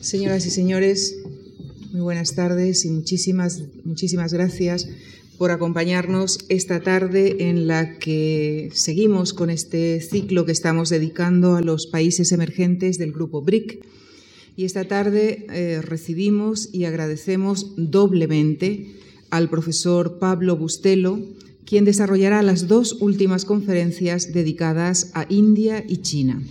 Señoras y señores, muy buenas tardes y muchísimas, muchísimas gracias por acompañarnos esta tarde en la que seguimos con este ciclo que estamos dedicando a los países emergentes del grupo BRIC. Y esta tarde eh, recibimos y agradecemos doblemente al profesor Pablo Bustelo, quien desarrollará las dos últimas conferencias dedicadas a India y China.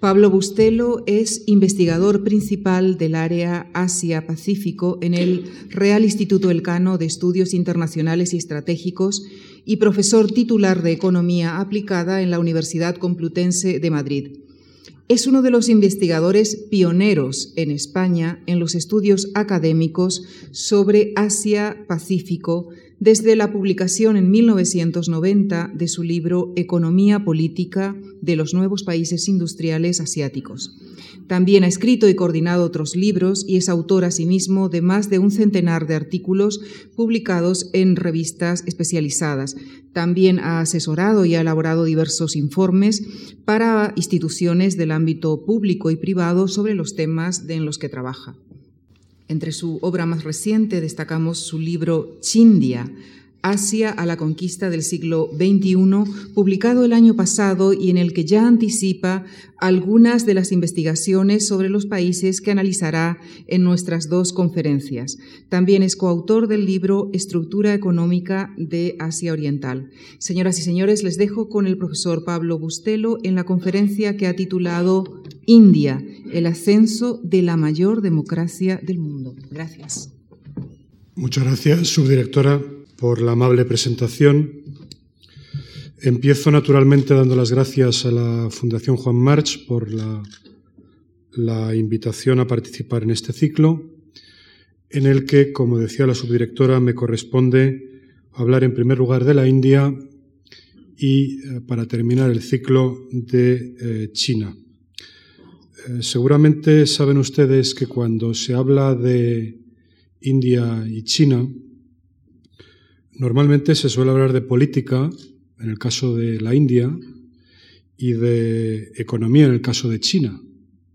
Pablo Bustelo es investigador principal del área Asia-Pacífico en el Real Instituto Elcano de Estudios Internacionales y Estratégicos y profesor titular de Economía Aplicada en la Universidad Complutense de Madrid. Es uno de los investigadores pioneros en España en los estudios académicos sobre Asia-Pacífico desde la publicación en 1990 de su libro Economía Política de los Nuevos Países Industriales Asiáticos. También ha escrito y coordinado otros libros y es autor asimismo de más de un centenar de artículos publicados en revistas especializadas. También ha asesorado y ha elaborado diversos informes para instituciones del ámbito público y privado sobre los temas en los que trabaja. Entre su obra más reciente destacamos su libro Chindia, Asia a la conquista del siglo XXI, publicado el año pasado y en el que ya anticipa algunas de las investigaciones sobre los países que analizará en nuestras dos conferencias. También es coautor del libro Estructura Económica de Asia Oriental. Señoras y señores, les dejo con el profesor Pablo Bustelo en la conferencia que ha titulado India, el ascenso de la mayor democracia del mundo. Gracias. Muchas gracias, subdirectora por la amable presentación. Empiezo naturalmente dando las gracias a la Fundación Juan March por la, invitación a participar en este ciclo, en el que, como decía la subdirectora, me corresponde hablar en primer lugar de la India y, eh, para terminar, el ciclo de eh, China. Eh, seguramente saben ustedes que cuando se habla de India y China, Normalmente se suele hablar de política, en el caso de la India, y de economía, en el caso de China,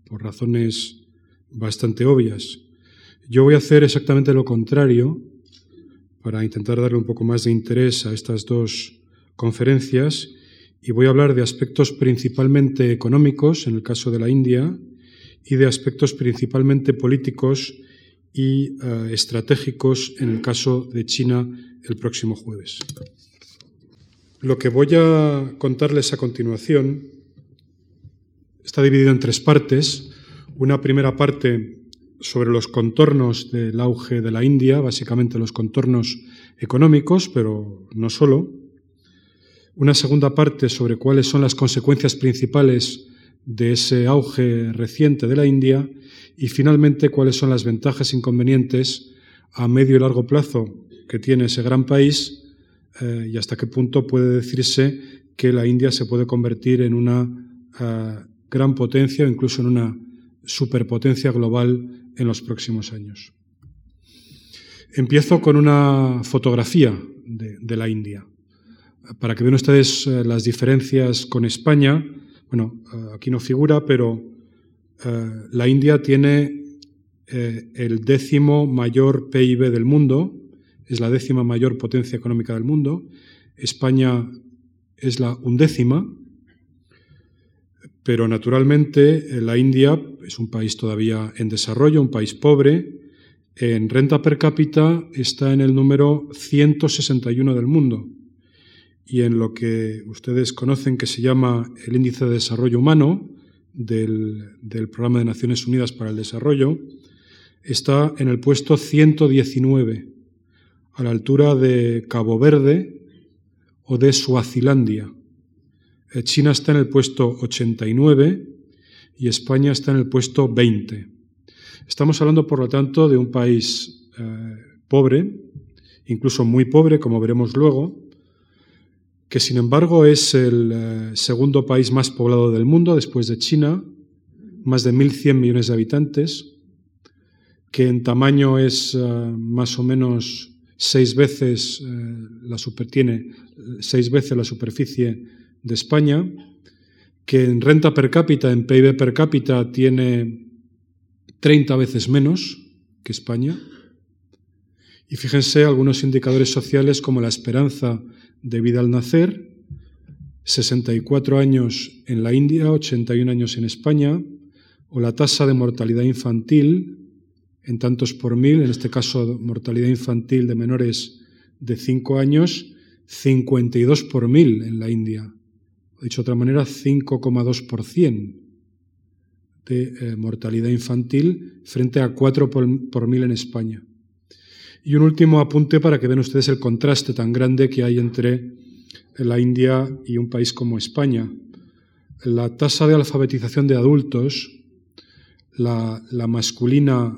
por razones bastante obvias. Yo voy a hacer exactamente lo contrario para intentar darle un poco más de interés a estas dos conferencias y voy a hablar de aspectos principalmente económicos, en el caso de la India, y de aspectos principalmente políticos y uh, estratégicos, en el caso de China el próximo jueves. Lo que voy a contarles a continuación está dividido en tres partes. Una primera parte sobre los contornos del auge de la India, básicamente los contornos económicos, pero no solo. Una segunda parte sobre cuáles son las consecuencias principales de ese auge reciente de la India y finalmente cuáles son las ventajas e inconvenientes a medio y largo plazo que tiene ese gran país eh, y hasta qué punto puede decirse que la India se puede convertir en una eh, gran potencia o incluso en una superpotencia global en los próximos años. Empiezo con una fotografía de, la India. Para que vean ustedes eh, las diferencias con España, bueno, aquí no figura, pero la India tiene el décimo mayor PIB del mundo, es la décima mayor potencia económica del mundo, España es la undécima, pero naturalmente eh, la India es un país todavía en desarrollo, un país pobre. En renta per cápita está en el número 161 del mundo y en lo que ustedes conocen que se llama el índice de desarrollo humano del, Programa de Naciones Unidas para el Desarrollo, está en el puesto 119 a la altura de Cabo Verde o de Suazilandia. Eh, China está en el puesto 89 y España está en el puesto 20. Estamos hablando, por lo tanto, de un país eh, pobre, incluso muy pobre, como veremos luego, que sin embargo es el eh, segundo país más poblado del mundo después de China, más de 1.100 millones de habitantes, que en tamaño es más o menos seis veces eh, la super, tiene seis veces la superficie de España, que en renta per cápita, en PIB per cápita, tiene 30 veces menos que España. Y fíjense algunos indicadores sociales como la esperanza de vida al nacer, 64 años en la India, 81 años en España, o la tasa de mortalidad infantil en tantos por mil, en este caso mortalidad infantil de menores de 5 años, 52 por mil en la India. Dicho de otra manera, 5,2% de eh, mortalidad infantil frente a 4 por, mil en España. Y un último apunte para que vean ustedes el contraste tan grande que hay entre la India y un país como España. La tasa de alfabetización de adultos, la, la masculina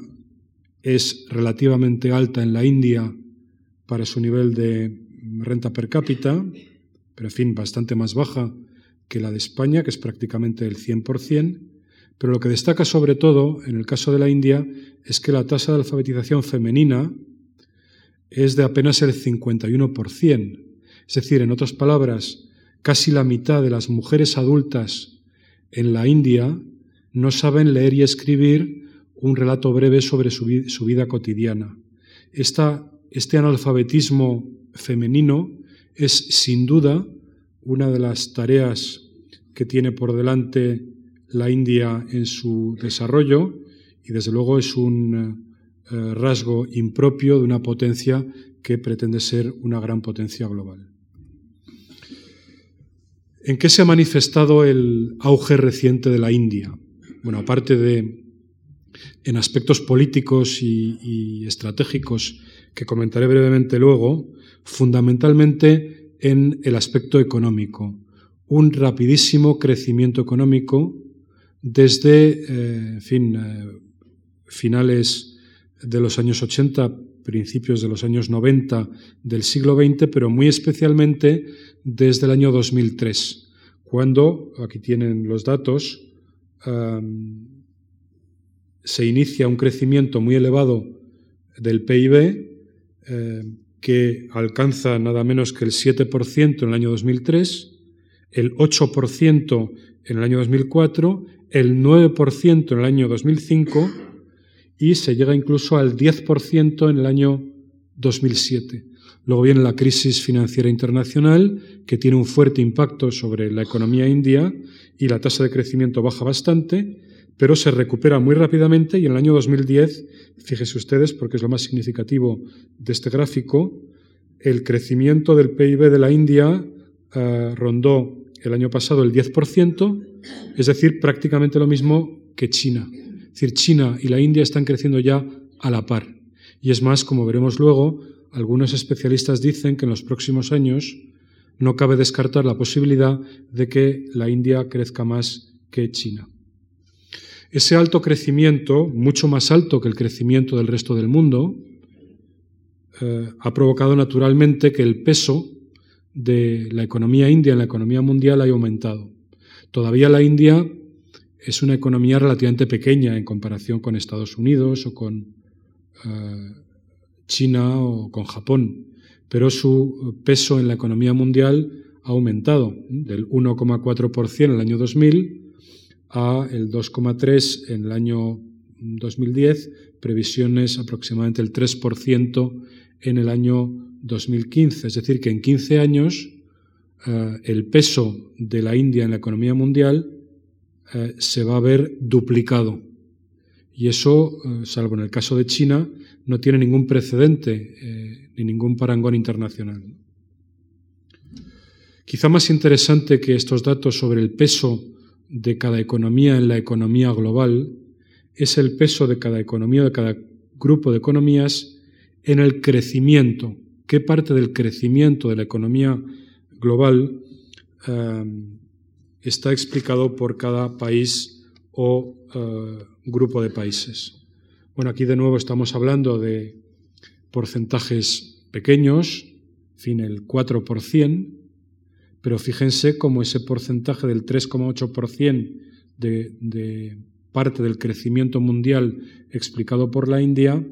es relativamente alta en la India para su nivel de renta per cápita, pero en fin, bastante más baja que la de España, que es prácticamente el 100%, pero lo que destaca sobre todo en el caso de la India es que la tasa de alfabetización femenina es de apenas el 51%. Es decir, en otras palabras, casi la mitad de las mujeres adultas en la India no saben leer y escribir un relato breve sobre su, vida cotidiana. este analfabetismo femenino es sin duda una de las tareas que tiene por delante la India en su desarrollo y desde luego es un eh, rasgo impropio de una potencia que pretende ser una gran potencia global. ¿En qué se ha manifestado el auge reciente de la India? Bueno, aparte de en aspectos políticos y, estratégicos que comentaré brevemente luego, fundamentalmente en el aspecto económico. Un rapidísimo crecimiento económico desde, eh, fin, eh, finales de los años 80, principios de los años 90 del siglo XX, pero muy especialmente desde el año 2003, cuando, aquí tienen los datos, se inicia un crecimiento muy elevado del PIB, eh, que alcanza nada menos que el 7% en el año 2003, el 8% en el año 2004, el 9% en el año 2005 y se llega incluso al 10% en el año 2007. Luego viene la crisis financiera internacional, que tiene un fuerte impacto sobre la economía india y la tasa de crecimiento baja bastante, pero se recupera muy rápidamente y en el año 2010, fíjense ustedes, porque es lo más significativo de este gráfico, el crecimiento del PIB de la India eh, rondó el año pasado el 10%, es decir, prácticamente lo mismo que China. Es decir, China y la India están creciendo ya a la par. Y es más, como veremos luego, algunos especialistas dicen que en los próximos años no cabe descartar la posibilidad de que la India crezca más que China. Ese alto crecimiento, mucho más alto que el crecimiento del resto del mundo, eh, ha provocado naturalmente que el peso de la economía india en la economía mundial haya aumentado. Todavía la India es una economía relativamente pequeña en comparación con Estados Unidos o con eh, China o con Japón, pero su peso en la economía mundial ha aumentado del 1,4% en el año 2000 a el 2,3 en el año 2010, previsiones aproximadamente el 3% en el año 2015. Es decir, que en 15 años eh, el peso de la India en la economía mundial eh, se va a ver duplicado. Y eso, eh, salvo en el caso de China, no tiene ningún precedente ni ningún parangón internacional. Quizá más interesante que estos datos sobre el peso de cada economía en la economía global es el peso de cada economía, de cada grupo de economías en el crecimiento. ¿Qué parte del crecimiento de la economía global eh, está explicado por cada país o eh, grupo de países? Bueno, aquí de nuevo estamos hablando de porcentajes pequeños, en fin, el 4%, pero fíjense cómo ese porcentaje del 3,8% de, de parte del crecimiento mundial explicado por la India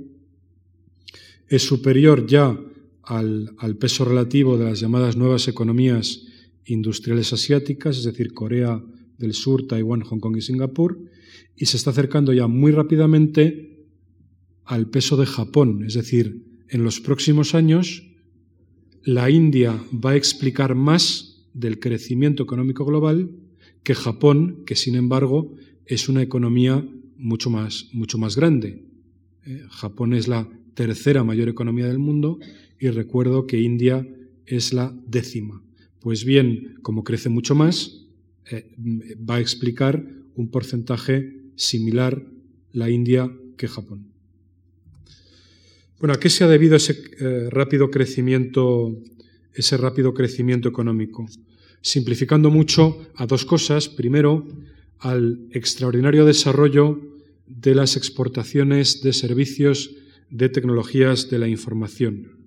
es superior ya al, al, peso relativo de las llamadas nuevas economías industriales asiáticas, es decir, Corea, del Sur, Taiwán, Hong Kong y Singapur, y se está acercando ya muy rápidamente al peso de Japón. Es decir, en los próximos años, la India va a explicar más del crecimiento económico global que Japón, que sin embargo es una economía mucho más, mucho más grande. Eh, Japón es la tercera mayor economía del mundo y recuerdo que India es la décima. Pues bien, como crece mucho más, eh, va a explicar un porcentaje similar la India que Japón. Bueno, ¿a qué se ha debido ese eh, rápido crecimiento, ese rápido crecimiento económico? Simplificando mucho a dos cosas. Primero, al extraordinario desarrollo de las exportaciones de servicios de tecnologías de la información.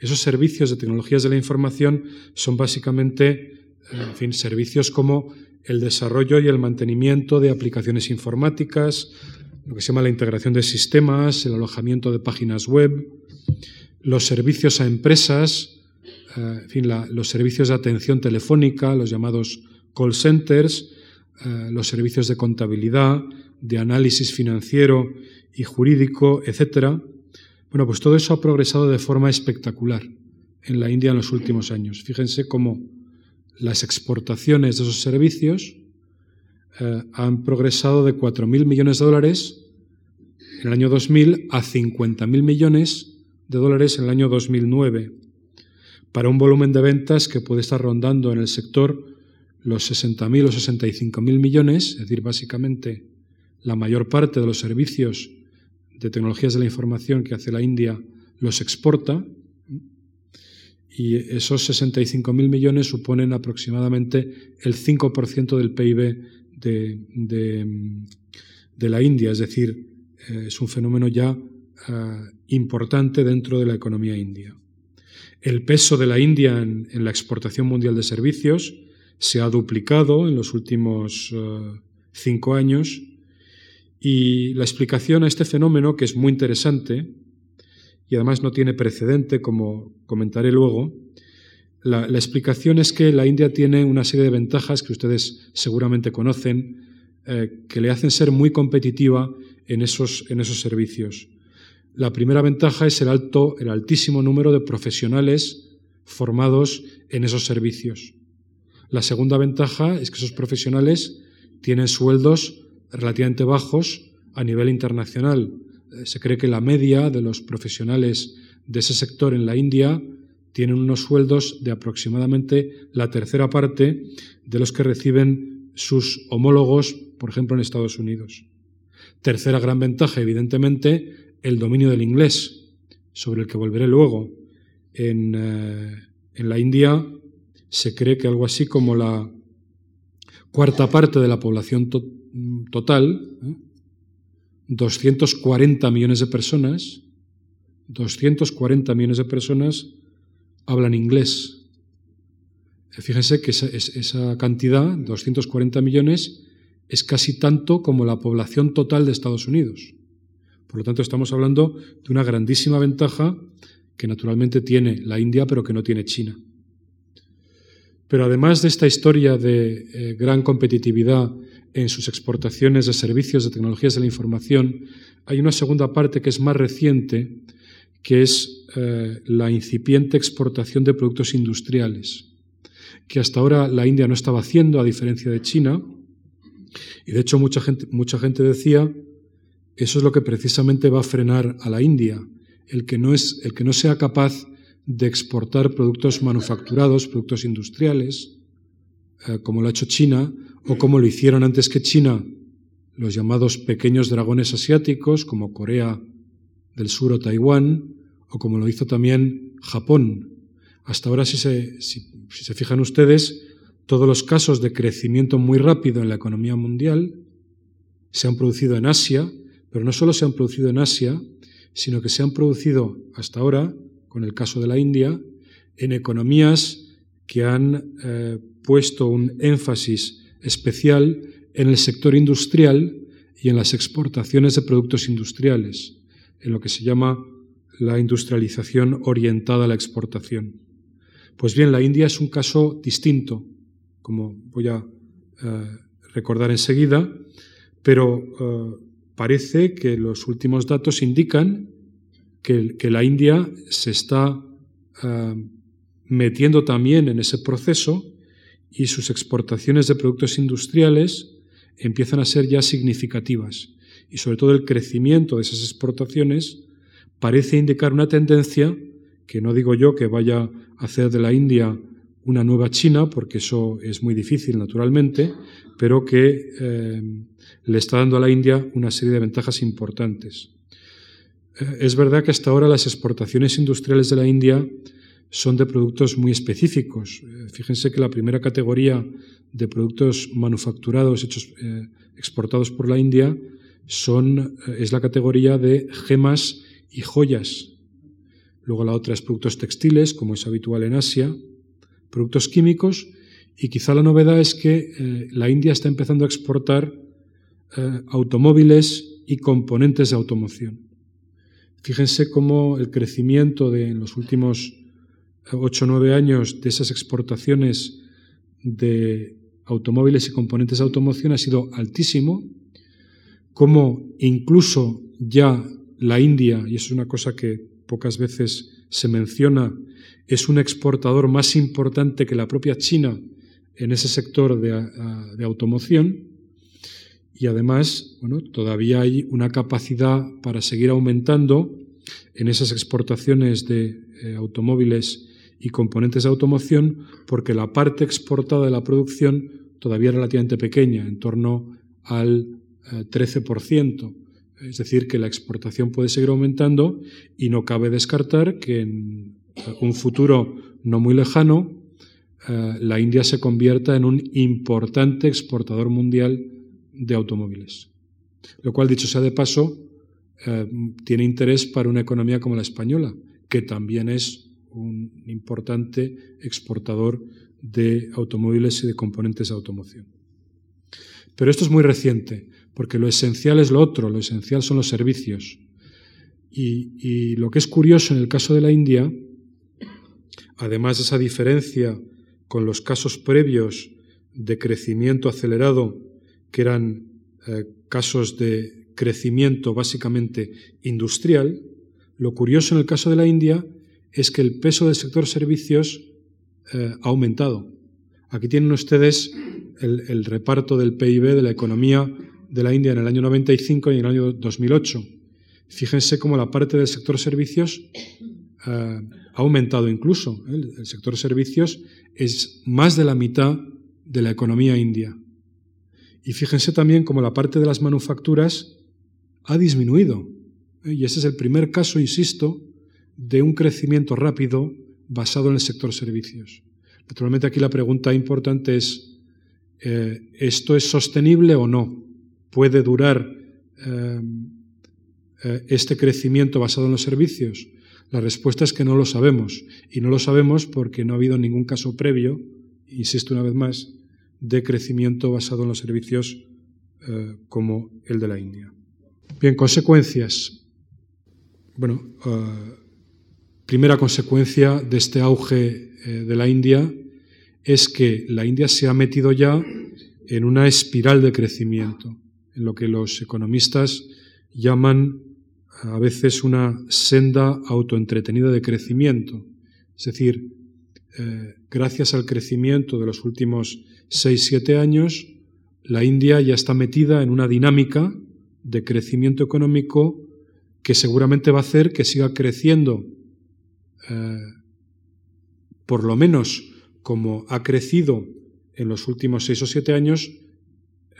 Esos servicios de tecnologías de la información son básicamente, en fin, servicios como el desarrollo y el mantenimiento de aplicaciones informáticas, lo que se llama la integración de sistemas, el alojamiento de páginas web, los servicios a empresas, eh, en fin, los servicios de atención telefónica, los llamados call centers, eh, los servicios de contabilidad, de análisis financiero y jurídico, etcétera. Bueno, pues todo eso ha progresado de forma espectacular en la India en los últimos años. Fíjense cómo las exportaciones de esos servicios eh, han progresado de 4.000 millones de dólares en el año 2000 a 50.000 millones de dólares en el año 2009, para un volumen de ventas que puede estar rondando en el sector los 60.000 o 65.000 millones, es decir, básicamente la mayor parte de los servicios de tecnologías de la información que hace la India los exporta y esos 65.000 millones suponen aproximadamente el 5% del PIB de, la India, es decir, eh, es un fenómeno ya eh, importante dentro de la economía india. El peso de la India en, la exportación mundial de servicios se ha duplicado en los últimos eh, cinco años y la explicación a este fenómeno, que es muy interesante y además no tiene precedente, como comentaré luego, la, explicación es que la India tiene una serie de ventajas que ustedes seguramente conocen, eh, que le hacen ser muy competitiva en esos, en esos servicios. La primera ventaja es el, alto, el altísimo número de profesionales formados en esos servicios. La segunda ventaja es que esos profesionales tienen sueldos relativamente bajos a nivel internacional. Eh, se cree que la media de los profesionales de ese sector en la India tienen unos sueldos de aproximadamente la tercera parte de los que reciben sus homólogos, por ejemplo, en Estados Unidos. Tercera gran ventaja, evidentemente, el dominio del inglés, sobre el que volveré luego. En, eh, en la India se cree que algo así como la cuarta parte de la población total, 240 ¿eh? millones de personas, 240 millones de personas hablan inglés. Fíjense que esa, esa cantidad, 240 millones, es casi tanto como la población total de Estados Unidos. Por lo tanto, estamos hablando de una grandísima ventaja que naturalmente tiene la India, pero que no tiene China. Pero además de esta historia de eh, gran competitividad en sus exportaciones de servicios de tecnologías de la información, hay una segunda parte que es más reciente, que es eh, la incipiente exportación de productos industriales, que hasta ahora la India no estaba haciendo, a diferencia de China. Y de hecho mucha gente, mucha gente decía, eso es lo que precisamente va a frenar a la India, el que no, es, el que no sea capaz de exportar productos manufacturados, productos industriales, eh, como lo ha hecho China, o como lo hicieron antes que China los llamados pequeños dragones asiáticos, como Corea del Sur o Taiwán, o como lo hizo también Japón. Hasta ahora, si se, fijan ustedes, todos los casos de crecimiento muy rápido en la economía mundial se han producido en Asia, pero no solo se han producido en Asia, sino que se han producido hasta ahora con el caso de la India, en economías que han eh, puesto un énfasis especial en el sector industrial y en las exportaciones de productos industriales, en lo que se llama la industrialización orientada a la exportación. Pues bien, la India es un caso distinto, como voy a eh, recordar enseguida, pero eh, parece que los últimos datos indican que, la India se está eh, metiendo también en ese proceso y sus exportaciones de productos industriales empiezan a ser ya significativas. Y sobre todo el crecimiento de esas exportaciones parece indicar una tendencia que no digo yo que vaya a hacer de la India una nueva China, porque eso es muy difícil naturalmente, pero que eh, le está dando a la India una serie de ventajas importantes. Eh, es verdad que hasta ahora las exportaciones industriales de la India son de productos muy específicos. Eh, fíjense que la primera categoría de productos manufacturados hechos, exportados por la India son, es la categoría de gemas y joyas. Luego la otra es productos textiles, como es habitual en Asia, productos químicos y quizá la novedad es que eh, la India está empezando a exportar eh, automóviles y componentes de automoción. Fíjense cómo el crecimiento de en los últimos 8 o 9 años de esas exportaciones de automóviles y componentes de automoción ha sido altísimo, como incluso ya la India, y eso es una cosa que pocas veces se menciona, es un exportador más importante que la propia China en ese sector de, automoción. Y además, bueno, todavía hay una capacidad para seguir aumentando en esas exportaciones de eh, automóviles y componentes de automoción porque la parte exportada de la producción todavía es relativamente pequeña, en torno al 13%. Eh, es decir, que la exportación puede seguir aumentando y no cabe descartar que en un futuro no muy lejano eh, la India se convierta en un importante exportador mundial de automóviles. Lo cual, dicho sea de paso, eh, tiene interés para una economía como la española, que también es un importante exportador de automóviles y de componentes de automoción. Pero esto es muy reciente porque lo esencial es lo otro, lo esencial son los servicios. Y, lo que es curioso en el caso de la India, además de esa diferencia con los casos previos de crecimiento acelerado, que eran eh, casos de crecimiento básicamente industrial, lo curioso en el caso de la India es que el peso del sector servicios eh, ha aumentado. Aquí tienen ustedes el, el, reparto del PIB de la economía de la India en el año 95 y en el año 2008. Fíjense cómo la parte del sector servicios eh, ha aumentado incluso. ¿eh? El sector servicios es más de la mitad de la economía india. Y fíjense también cómo la parte de las manufacturas ha disminuido. Y ese es el primer caso, insisto, de un crecimiento rápido basado en el sector servicios. Naturalmente aquí la pregunta importante es, ¿esto es sostenible o no? puede durar eh, eh, este crecimiento basado en los servicios? La respuesta es que no lo sabemos. Y no lo sabemos porque no ha habido ningún caso previo, insisto una vez más, de crecimiento basado en los servicios eh, como el de la India. Bien, consecuencias. Bueno, primera consecuencia de este auge de la India es que la India se ha metido ya en una espiral de crecimiento en lo que los economistas llaman a veces una senda autoentretenida de crecimiento. Es decir, eh, gracias al crecimiento de los últimos 6-7 años, la India ya está metida en una dinámica de crecimiento económico que seguramente va a hacer que siga creciendo, eh, por lo menos como ha crecido en los últimos 6 o 7 años,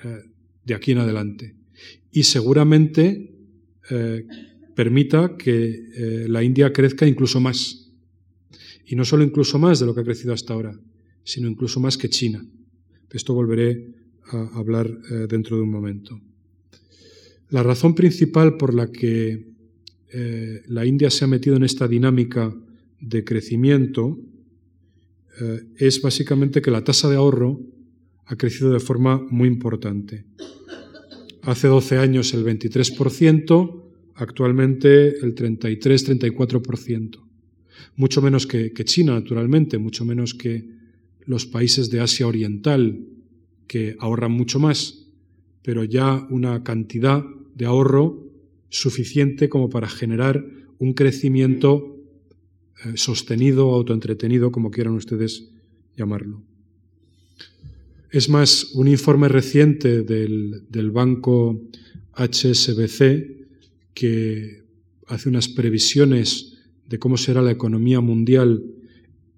eh, de aquí en adelante. Y seguramente eh, permita que la India crezca incluso más. Y no solo incluso más de lo que ha crecido hasta ahora, sino incluso más que China. De esto volveré a hablar dentro de un momento. La razón principal por la que la India se ha metido en esta dinámica de crecimiento es básicamente que la tasa de ahorro ha crecido de forma muy importante. Hace 12 años el 23%, actualmente el 33-34%. Mucho menos que, China, naturalmente, mucho menos que los países de Asia Oriental, que ahorran mucho más, pero ya una cantidad de ahorro suficiente como para generar un crecimiento eh, sostenido, autoentretenido, como quieran ustedes llamarlo. Es más, un informe reciente del, del banco HSBC que hace unas previsiones de cómo será la economía mundial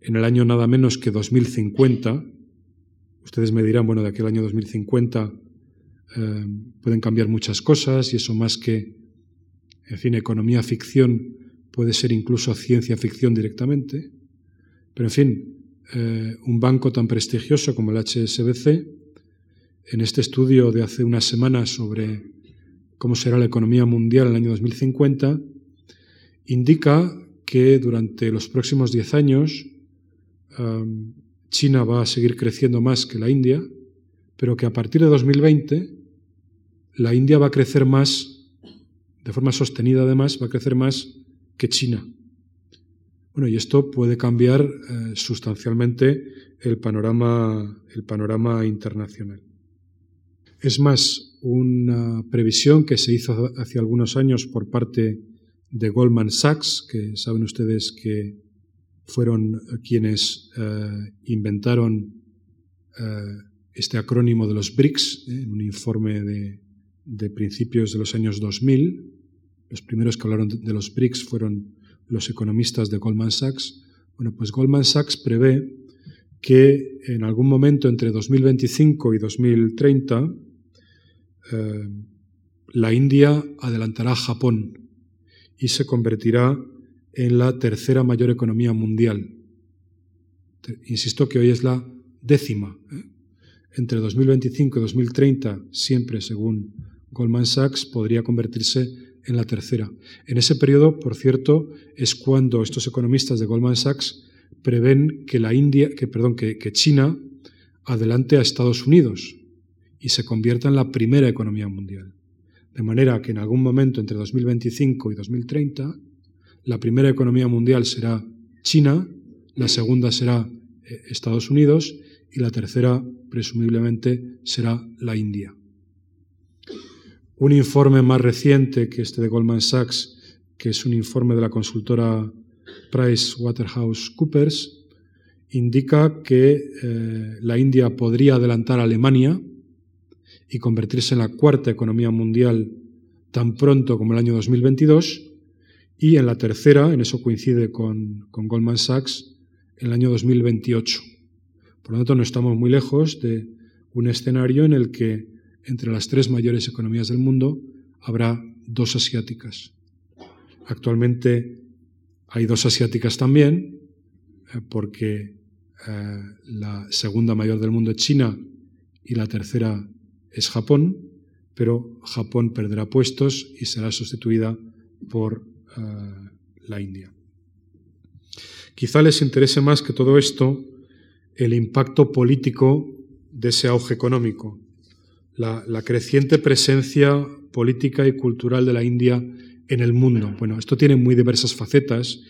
en el año nada menos que 2050. Ustedes me dirán, bueno, de aquel año 2050 eh, pueden cambiar muchas cosas y eso más que, en fin, economía ficción puede ser incluso ciencia ficción directamente. Pero, en fin, eh, un banco tan prestigioso como el HSBC, en este estudio de hace unas semanas sobre cómo será la economía mundial en el año 2050, indica que durante los próximos 10 años China va a seguir creciendo más que la India, pero que a partir de 2020 la India va a crecer más, de forma sostenida además, va a crecer más que China. Bueno, y esto puede cambiar eh, sustancialmente el panorama, el panorama internacional. Es más, una previsión que se hizo hace algunos años por parte de Goldman Sachs, que saben ustedes que fueron quienes eh, inventaron eh, este acrónimo de los BRICS, en un informe de, de principios de los años 2000. Los primeros que hablaron de los BRICS fueron los economistas de Goldman Sachs. Bueno, pues Goldman Sachs prevé que en algún momento entre 2025 y 2030 eh, la India adelantará a Japón y se convertirá en la tercera mayor economía mundial. Insisto que hoy es la décima. ¿eh? Entre 2025 y 2030, siempre según Goldman Sachs podría convertirse en la tercera. En ese periodo, por cierto, es cuando estos economistas de Goldman Sachs prevén que la India, que perdón, que, China adelante a Estados Unidos y se convierta en la primera economía mundial. De manera que en algún momento entre 2025 y 2030, la primera economía mundial será China, la segunda será eh, Estados Unidos y la tercera, presumiblemente, será la India. Un informe más reciente que este de Goldman Sachs, que es un informe de la consultora Price Waterhouse Coopers, indica que eh, la India podría adelantar a Alemania y convertirse en la cuarta economía mundial tan pronto como el año 2022 y en la tercera, en eso coincide con, con Goldman Sachs, en el año 2028. Por lo tanto, no estamos muy lejos de un escenario en el que entre las tres mayores economías del mundo habrá dos asiáticas. Actualmente hay dos asiáticas también, eh, porque eh, la segunda mayor del mundo es China y la tercera es Japón, pero Japón perderá puestos y será sustituida por eh, la India. Quizá les interese más que todo esto el impacto político de ese auge económico la, creciente presencia política y cultural de la India en el mundo. Bueno, esto tiene muy diversas facetas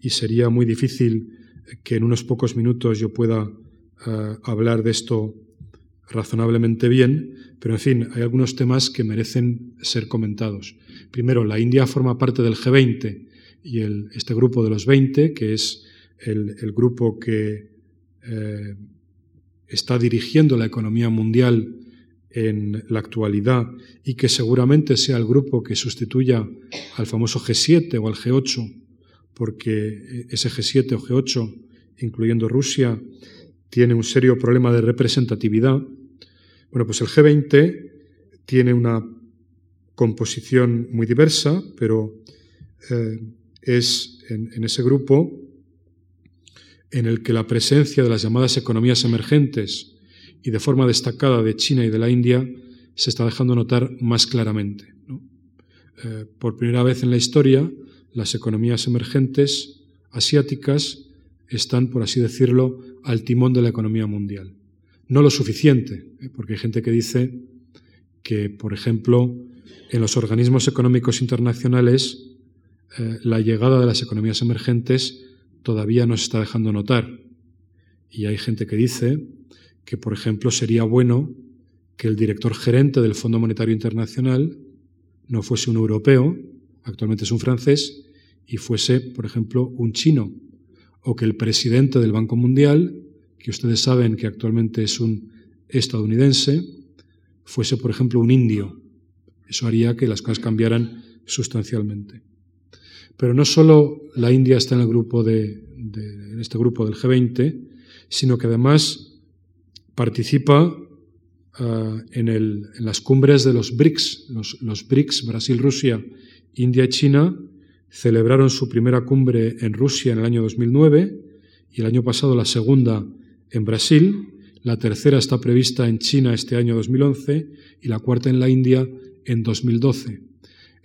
y sería muy difícil que en unos pocos minutos yo pueda eh, hablar de esto razonablemente bien, pero en fin, hay algunos temas que merecen ser comentados. Primero, la India forma parte del G20 y este grupo de los 20, que es el, grupo que eh, está dirigiendo la economía mundial en la actualidad y que seguramente sea el grupo que sustituya al famoso G7 o al G8, porque ese G7 o G8, incluyendo Rusia, tiene un serio problema de representatividad. Bueno, pues el G20 tiene una composición muy diversa, pero eh, es en ese grupo en el que la presencia de las llamadas economías emergentes, y de forma destacada de China y de la India se está dejando notar más claramente. Eh, por primera vez en la historia, las economías emergentes asiáticas están, por así decirlo, al timón de la economía mundial. No lo suficiente, ¿eh? porque hay gente que dice que, por ejemplo, en los organismos económicos internacionales, eh, la llegada de las economías emergentes todavía no se está dejando notar. Y hay gente que dice que, por ejemplo, sería bueno que el director gerente del Fondo Monetario Internacional no fuese un europeo, actualmente es un francés, y fuese, por ejemplo, un chino, o que el presidente del Banco Mundial, que ustedes saben que actualmente es un estadounidense, fuese, por ejemplo, un indio. Eso haría que las cosas cambiaran sustancialmente. Pero no solo la India está en el grupo de, en este grupo del G20, sino que además participa ah, en, las cumbres de los BRICS. Los, los BRICS, Brasil, Rusia, India y China, celebraron su primera cumbre en Rusia en el año 2009 y el año pasado la segunda en Brasil. La tercera está prevista en China este año 2011 y la cuarta en la India en 2012.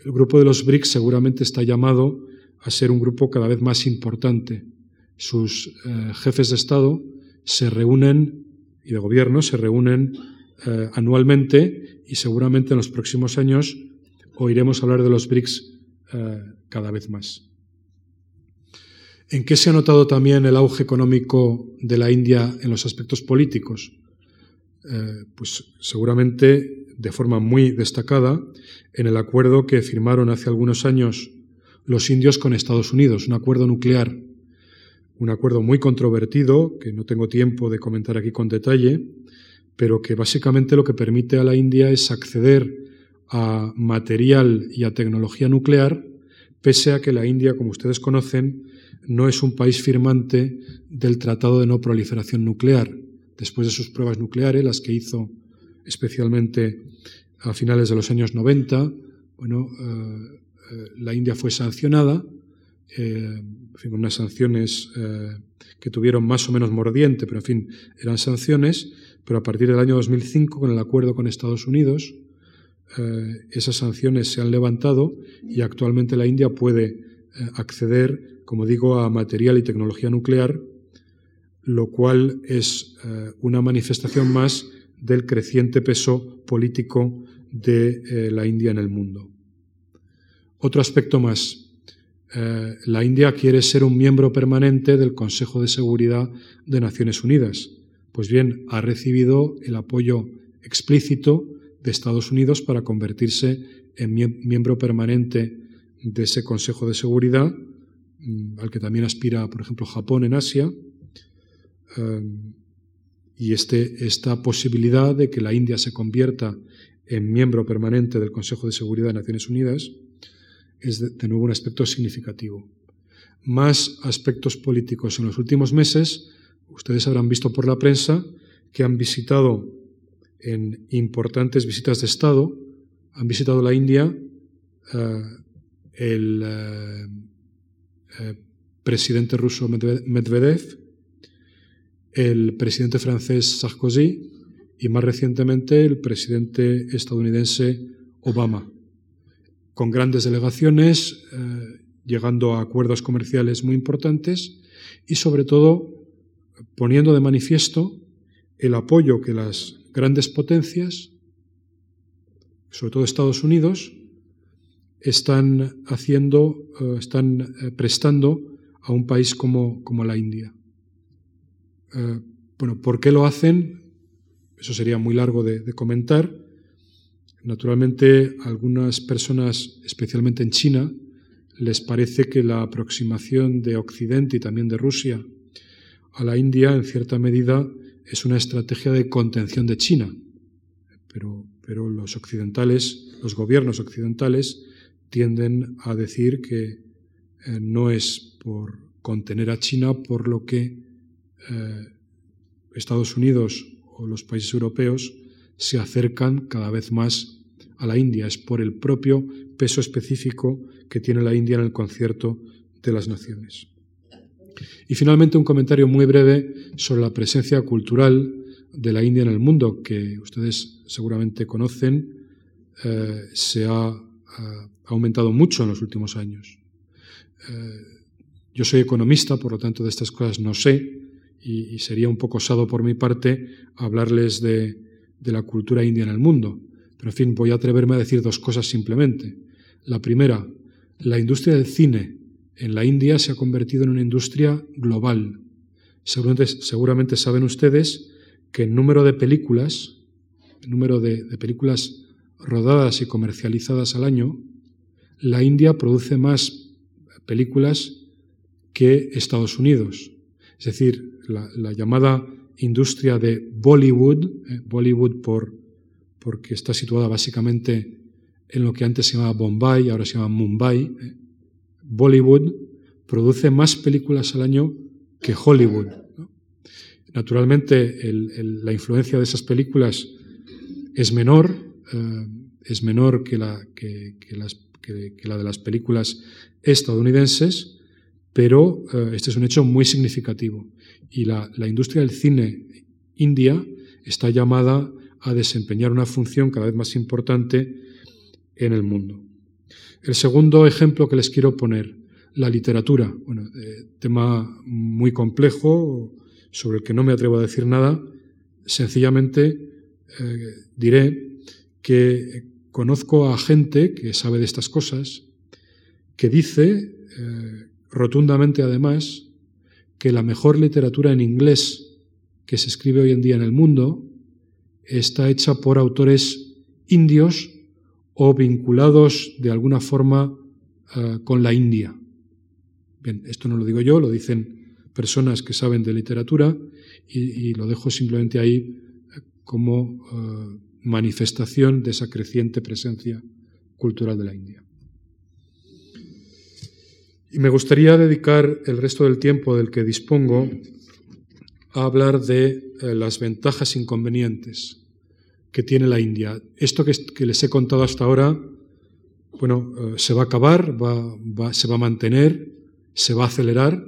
El grupo de los BRICS seguramente está llamado a ser un grupo cada vez más importante. Sus eh, jefes de Estado se reúnen y de gobierno se reúnen eh, anualmente y seguramente en los próximos años oiremos hablar de los BRICS eh, cada vez más. ¿En qué se ha notado también el auge económico de la India en los aspectos políticos? pues seguramente de forma muy destacada en el acuerdo que firmaron hace algunos años los indios con Estados Unidos, un acuerdo nuclear, un acuerdo muy controvertido, que no tengo tiempo de comentar aquí con detalle, pero que básicamente lo que permite a la India es acceder a material y a tecnología nuclear, pese a que la India, como ustedes conocen, no es un país firmante del Tratado de No Proliferación Nuclear. Después de sus pruebas nucleares, las que hizo especialmente a finales de los años 90. Bueno, eh, eh, la India fue sancionada, eh, con unas sanciones que tuvieron más o menos mordiente, pero en fin, eran sanciones, pero a partir del año 2005, con el acuerdo con Estados Unidos, esas sanciones se han levantado y actualmente la India puede acceder, como digo, a material y tecnología nuclear, lo cual es una manifestación más del creciente peso político de eh, la India en el mundo. Otro aspecto más. Eh, la India quiere ser un miembro permanente del Consejo de Seguridad de Naciones Unidas. Pues bien, ha recibido el apoyo explícito de Estados Unidos para convertirse en miembro permanente de ese Consejo de Seguridad, mm, al que también aspira, por ejemplo, Japón en Asia. Eh, y este, esta posibilidad de que la India se convierta en miembro permanente del Consejo de Seguridad de Naciones Unidas es de, nuevo un aspecto significativo. Más aspectos políticos. En los últimos meses, ustedes habrán visto por la prensa que han visitado en importantes visitas de Estado, han visitado la India eh, el eh, eh, presidente ruso Medvedev, el presidente francés Sarkozy y más recientemente el presidente estadounidense Obama, con grandes delegaciones, eh, llegando a acuerdos comerciales muy importantes y sobre todo poniendo de manifiesto el apoyo que las grandes potencias, sobre todo Estados Unidos, están haciendo, eh, están eh, prestando a un país como, como la India. Bueno, ¿por qué lo hacen? Eso sería muy largo de, comentar. Naturalmente, algunas personas, especialmente en China, les parece que la aproximación de Occidente y también de Rusia a la India, en cierta medida, es una estrategia de contención de China. Pero, pero los occidentales, los gobiernos occidentales, tienden a decir que eh, no es por contener a China por lo que eh, Estados Unidos o los países europeos se acercan cada vez más a la India. Es por el propio peso específico que tiene la India en el concierto de las naciones. Y finalmente un comentario muy breve sobre la presencia cultural de la India en el mundo, que ustedes seguramente conocen, eh, se ha, aumentado mucho en los últimos años. Eh, yo soy economista, por lo tanto de estas cosas no sé, y, sería un poco osado por mi parte hablarles de, la cultura india en el mundo. Pero en fin, voy a atreverme a decir dos cosas simplemente. La primera, la industria del cine en la India se ha convertido en una industria global. Seguramente, saben ustedes que el número de películas número de, películas rodadas y comercializadas al año, la India produce más películas que Estados Unidos. Es decir, la, llamada industria de Bollywood, eh, Bollywood por, porque está situada básicamente en lo que antes se llamaba Bombay, ahora se llama Mumbai, eh, Bollywood produce más películas al año que Hollywood. Naturalmente, la influencia de esas películas es menor, eh, es menor que la, de las películas estadounidenses, pero este es un hecho muy significativo. Y la, industria del cine india está llamada a desempeñar una función cada vez más importante en el mundo. El segundo ejemplo que les quiero poner, la literatura. Bueno, eh, tema muy complejo sobre el que no me atrevo a decir nada. Sencillamente eh, diré que conozco a gente que sabe de estas cosas, que dice eh, rotundamente además que la mejor literatura en inglés que se escribe hoy en día en el mundo está hecha por autores indios o vinculados de alguna forma eh, con la India. Bien, esto no lo digo yo, lo dicen personas que saben de literatura y lo dejo simplemente ahí como eh, manifestación de esa creciente presencia cultural de la India. Y me gustaría dedicar el resto del tiempo del que dispongo a hablar de eh, las ventajas inconvenientes que tiene la India. Esto que, les he contado hasta ahora, bueno, eh, se va a acabar, se va a mantener, se va a acelerar.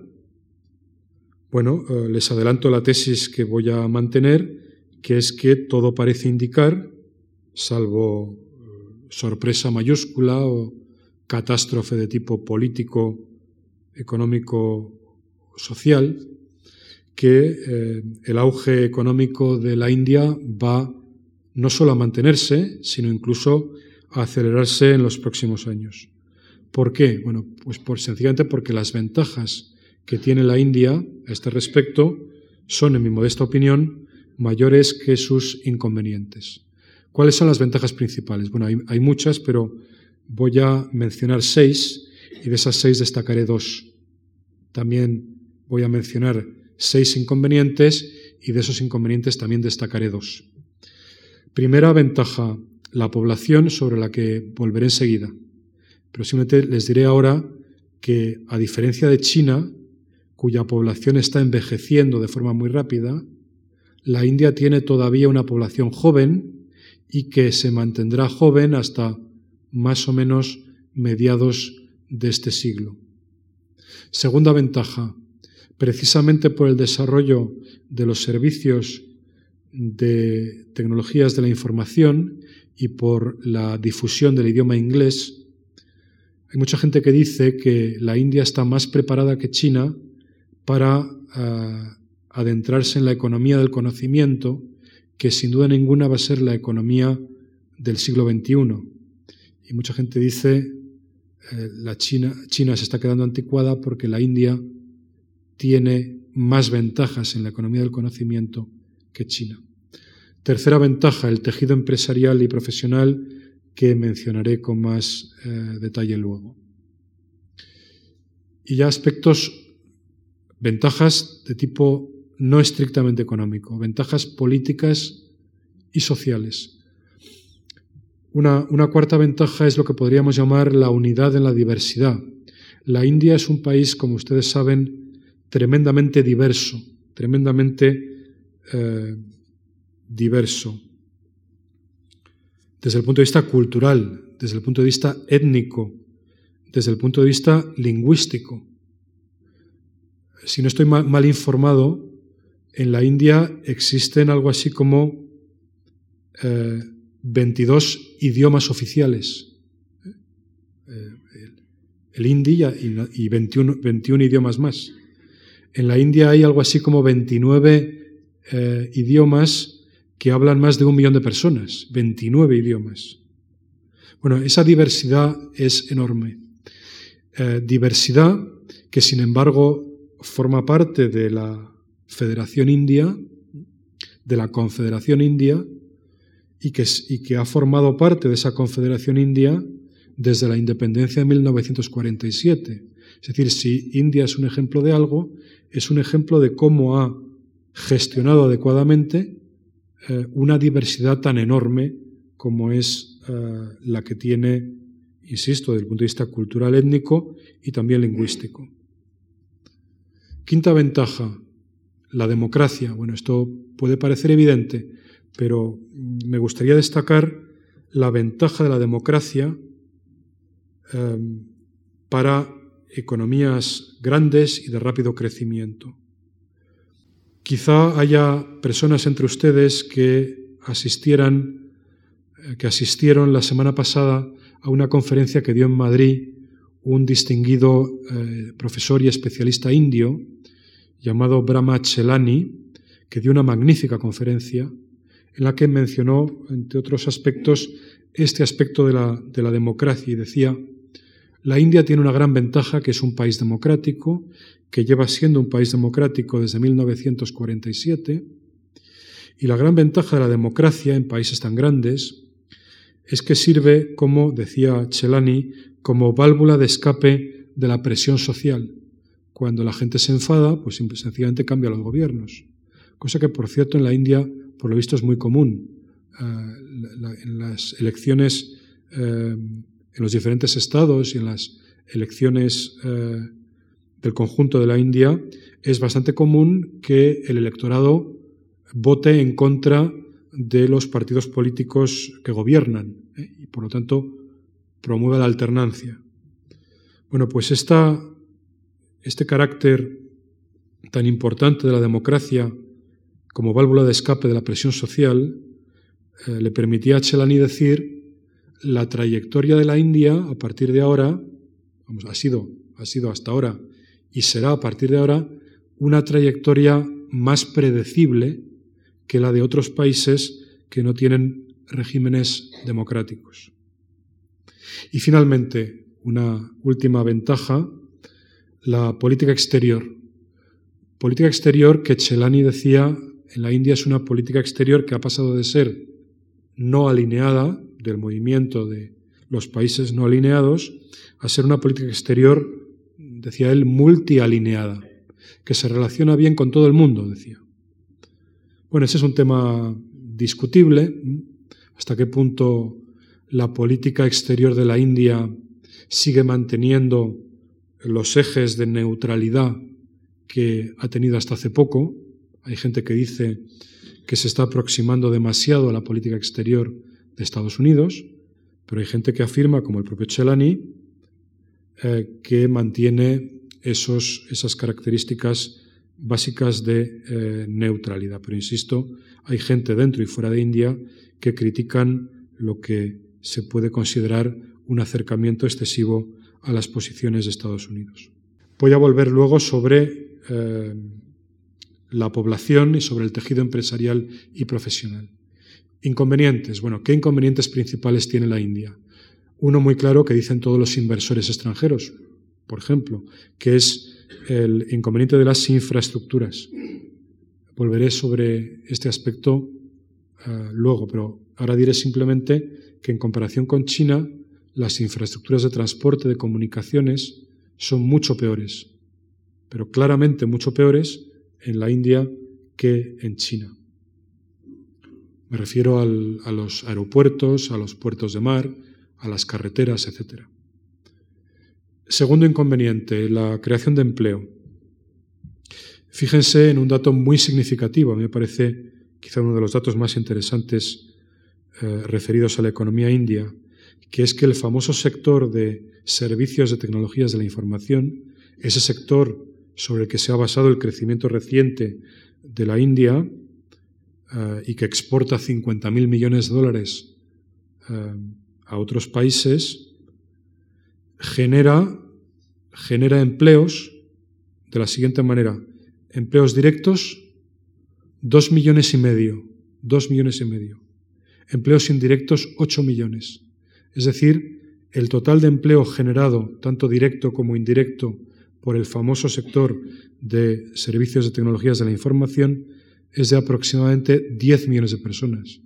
Bueno, les adelanto la tesis que voy a mantener que es que todo parece indicar, salvo eh, sorpresa mayúscula o catástrofe de tipo político, económico, social, que eh, el auge económico de la India va no solo a mantenerse, sino incluso a acelerarse en los próximos años. ¿Por qué? Bueno, pues por, sencillamente porque las ventajas que tiene la India a este respecto son, en mi modesta opinión, mayores que sus inconvenientes. ¿Cuáles son las ventajas principales? Bueno, hay, muchas, pero voy a mencionar seis y de esas seis destacaré dos. También voy a mencionar seis inconvenientes y de esos inconvenientes también destacaré dos. Primera ventaja, la población sobre la que volveré enseguida. Pero simplemente les diré ahora que, a diferencia de China, cuya población está envejeciendo de forma muy rápida, la India tiene todavía una población joven y que se mantendrá joven hasta más o menos mediados de este siglo. Segunda ventaja, precisamente por el desarrollo de los servicios de tecnologías de la información y por la difusión del idioma inglés, hay mucha gente que dice que la India está más preparada que China para ah, adentrarse en la economía del conocimiento, que sin duda ninguna va a ser la economía del siglo XXI. Y mucha gente dice, eh, la China, China se está quedando anticuada porque la India tiene más ventajas en la economía del conocimiento que China. Tercera ventaja, el tejido empresarial y profesional que mencionaré con más eh, detalle luego. Y ya aspectos, ventajas de tipo no estrictamente económico, ventajas políticas y sociales. Una, cuarta ventaja es lo que podríamos llamar la unidad en la diversidad. La India es un país, como ustedes saben, tremendamente diverso, tremendamente eh, diverso, desde el punto de vista cultural, desde el punto de vista étnico, desde el punto de vista lingüístico. Si no estoy mal informado, en la India existen algo así como 22 eh, idiomas oficiales. Eh, el hindi y 21, 21, idiomas más. En la India hay algo así como 29 eh, idiomas que hablan más de un millón de personas. 29 idiomas. Bueno, esa diversidad es enorme. diversidad que, sin embargo, forma parte de la Federación India, de la Confederación India, y que, ha formado parte de esa Confederación India desde la independencia de 1947. Es decir, si India es un ejemplo de algo, es un ejemplo de cómo ha gestionado adecuadamente eh, una diversidad tan enorme como es eh, la que tiene, insisto, desde el punto de vista cultural, étnico y también lingüístico. Quinta ventaja, la democracia. Bueno, esto puede parecer evidente, pero me gustaría destacar la ventaja de la democracia eh, para economías grandes y de rápido crecimiento. Quizá haya personas entre ustedes que asistieran, eh, que asistieron la semana pasada a una conferencia que dio en Madrid un distinguido eh, profesor y especialista indio llamado Brahma Chelani, que dio una magnífica conferencia en la que mencionó, entre otros aspectos, este aspecto de la, de la democracia y decía la India tiene una gran ventaja, que es un país democrático, que lleva siendo un país democrático desde 1947, y la gran ventaja de la democracia en países tan grandes es que sirve, como decía Chelani, como válvula de escape de la presión social. Cuando la gente se enfada, pues sencillamente cambia los gobiernos. Cosa que, por cierto, en la India, por lo visto, es muy común. Ah, en las elecciones eh, en los diferentes estados y en las elecciones eh, del conjunto de la India, es bastante común que el electorado vote en contra de los partidos políticos que gobiernan ¿eh? y, por lo tanto, promueva la alternancia. Bueno, pues esta, este carácter tan importante de la democracia como válvula de escape de la presión social eh, le permitía a Chelani decir la trayectoria de la India a partir de ahora, vamos, ha sido, ha sido hasta ahora y será a partir de ahora una trayectoria más predecible que la de otros países que no tienen regímenes democráticos. Y finalmente, una última ventaja, la política exterior. Política exterior que Chelani decía en la India es una política exterior que ha pasado de ser no alineada, del movimiento de los países no alineados a ser una política exterior, decía él, multialineada, que se relaciona bien con todo el mundo, decía. Bueno, ese es un tema discutible, hasta qué punto la política exterior de la India sigue manteniendo los ejes de neutralidad que ha tenido hasta hace poco. Hay gente que dice que se está aproximando demasiado a la política exterior de Estados Unidos, pero hay gente que afirma, como el propio Chelani, eh, que mantiene esos, esas características básicas de eh, neutralidad. Pero insisto, hay gente dentro y fuera de India que critican lo que se puede considerar un acercamiento excesivo a las posiciones de Estados Unidos. Voy a volver luego sobre eh, la población y sobre el tejido empresarial y profesional. Inconvenientes. Bueno, ¿qué inconvenientes principales tiene la India? Uno muy claro que dicen todos los inversores extranjeros, por ejemplo, que es el inconveniente de las infraestructuras. Volveré sobre este aspecto eh, luego, pero ahora diré simplemente que en comparación con China, las infraestructuras de transporte, de comunicaciones, son mucho peores, pero claramente mucho peores en la India que en China. Me refiero a los aeropuertos, a los puertos de mar, a las carreteras, etc. Segundo inconveniente, la creación de empleo. Fíjense en un dato muy significativo, a mí me parece quizá uno de los datos más interesantes eh, referidos a la economía india, que es que el famoso sector de servicios de tecnologías de la información, ese sector sobre el que se ha basado el crecimiento reciente de la India eh, y que exporta 50.000 millones de dólares eh, a otros países, genera, genera empleos de la siguiente manera. Empleos directos, 2 millones y medio. 2 millones y medio. Empleos indirectos, 8 millones. Es decir, el total de empleo generado, tanto directo como indirecto, por el famoso sector de servicios de tecnologías de la información es de aproximadamente 10 millones de personas.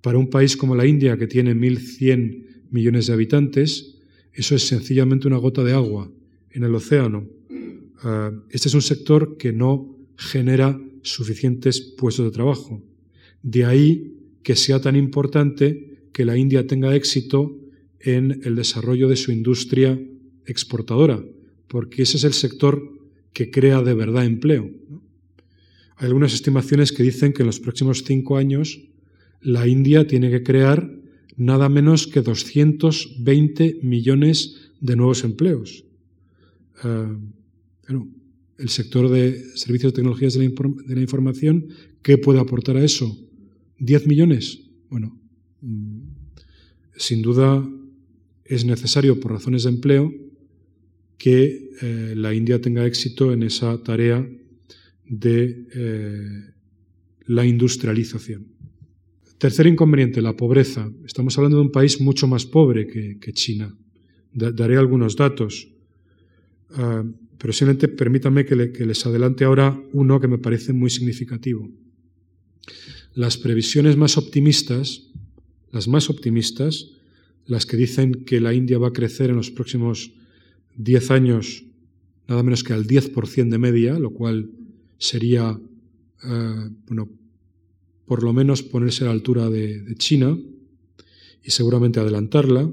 Para un país como la India, que tiene 1.100 millones de habitantes, eso es sencillamente una gota de agua en el océano. Ah, este es un sector que no genera suficientes puestos de trabajo. De ahí que sea tan importante que la India tenga éxito en el desarrollo de su industria exportadora, porque ese es el sector que crea de verdad empleo. Hay algunas estimaciones que dicen que en los próximos cinco años la India tiene que crear nada menos que 220 millones de nuevos empleos. Ah, el sector de servicios de tecnologías de la, información, ¿qué puede aportar a eso? ¿10 millones? Bueno, mm, sin duda es necesario, por razones de empleo, que eh, la India tenga éxito en esa tarea de eh, la industrialización. Tercer inconveniente, la pobreza. Estamos hablando de un país mucho más pobre que, China. daré algunos datos. Ah, pero simplemente permítanme que, les adelante ahora uno que me parece muy significativo. Las previsiones más optimistas, las más optimistas, las que dicen que la India va a crecer en los próximos 10 años nada menos que al 10% de media, lo cual sería, eh, bueno, por lo menos ponerse a la altura de, China y seguramente adelantarla.